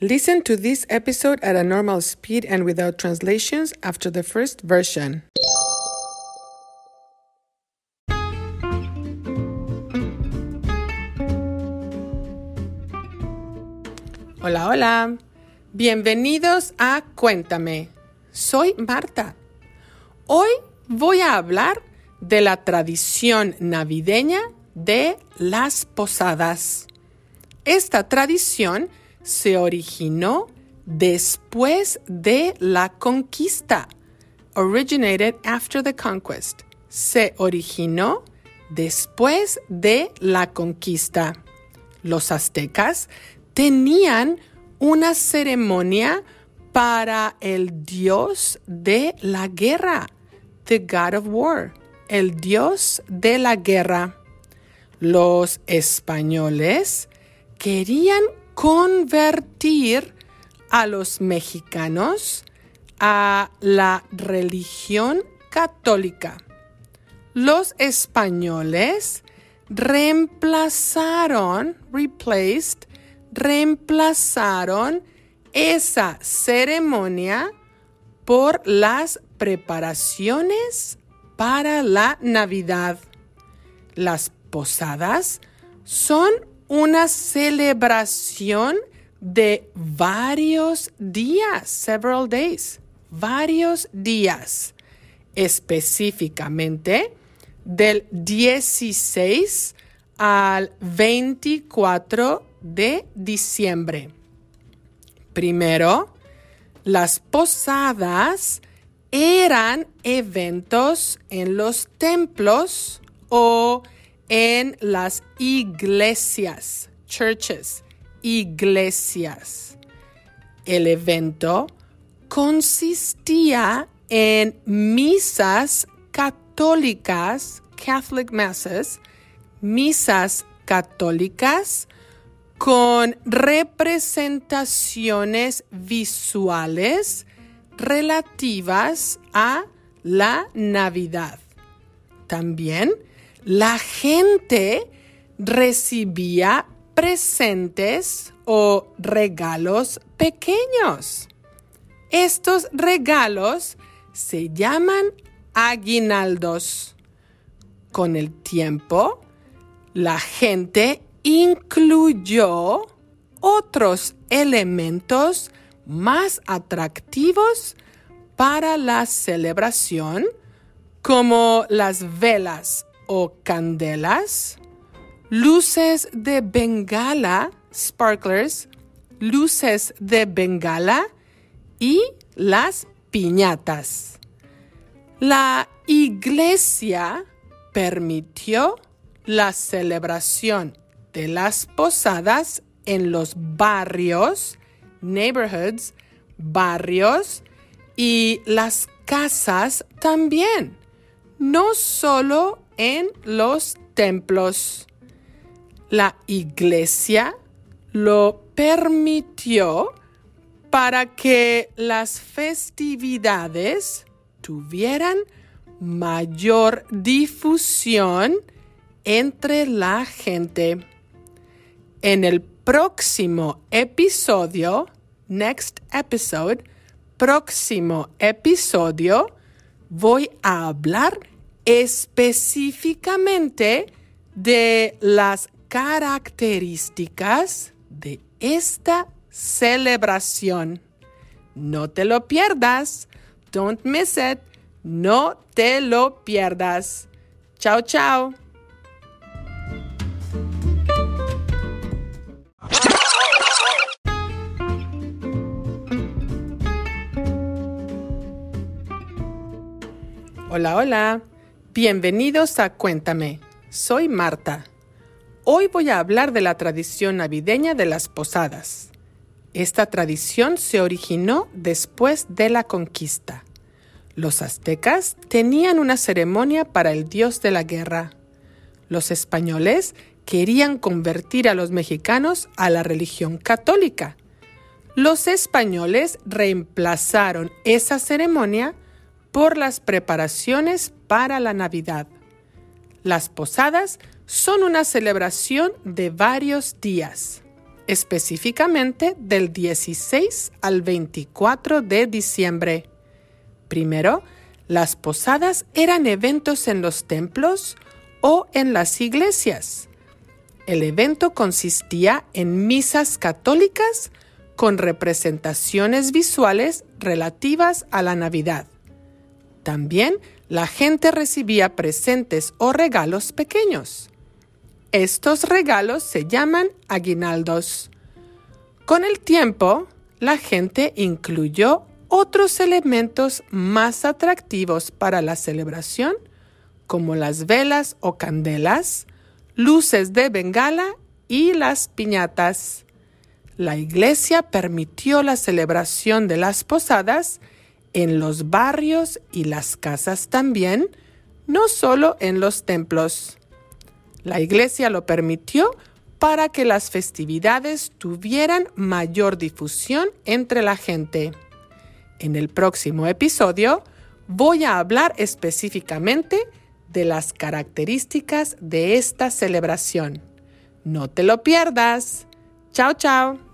Listen to this episode at a normal speed and without translations after the first version. Hola, hola. Bienvenidos a Cuéntame. Soy Marta. Hoy voy a hablar de la tradición navideña de las posadas. Esta tradición se originó después de la conquista. Originated after the conquest. Se originó después de la conquista. Los aztecas tenían una ceremonia para el dios de la guerra, the god of war, el dios de la guerra. Los españoles querían convertir a los mexicanos a la religión católica. Los españoles reemplazaron, replaced, reemplazaron esa ceremonia por las preparaciones para la Navidad. Las posadas son una celebración de varios días, several days, varios días, específicamente del 16 al 24 de diciembre. Primero, las posadas eran eventos en los templos o en las iglesias, churches, iglesias. El evento consistía en misas católicas, Catholic Masses, misas católicas con representaciones visuales relativas a la Navidad. También la gente recibía presentes o regalos pequeños. Estos regalos se llaman aguinaldos. Con el tiempo, la gente incluyó otros elementos más atractivos para la celebración, como las velas o candelas, luces de bengala, sparklers, luces de bengala y las piñatas. La iglesia permitió la celebración de las posadas en los barrios, neighborhoods, barrios y las casas también, no solo en los templos. La iglesia lo permitió para que las festividades tuvieran mayor difusión entre la gente. En el próximo episodio, next episode, próximo episodio, voy a hablar específicamente de las características de esta celebración. No te lo pierdas. Don't miss it. No te lo pierdas. Chao, chao. Hola, hola. Bienvenidos a Cuéntame. Soy Marta. Hoy voy a hablar de la tradición navideña de las posadas. Esta tradición se originó después de la conquista. Los aztecas tenían una ceremonia para el dios de la guerra. Los españoles querían convertir a los mexicanos a la religión católica. Los españoles reemplazaron esa ceremonia por las preparaciones para la Navidad. Las posadas son una celebración de varios días. específicamente del 16 al 24 de diciembre. Primero, las posadas eran eventos en los templos o en las iglesias. El evento consistía en misas católicas con representaciones visuales relativas a la Navidad. También la gente recibía presentes o regalos pequeños. Estos regalos se llaman aguinaldos. Con el tiempo, la gente incluyó otros elementos más atractivos para la celebración, como las velas o candelas, luces de bengala y las piñatas. La iglesia permitió la celebración de las posadas en los barrios y las casas también, no solo en los templos. La iglesia lo permitió para que las festividades tuvieran mayor difusión entre la gente. En el próximo episodio voy a hablar específicamente de las características de esta celebración. No te lo pierdas. Chao, chao.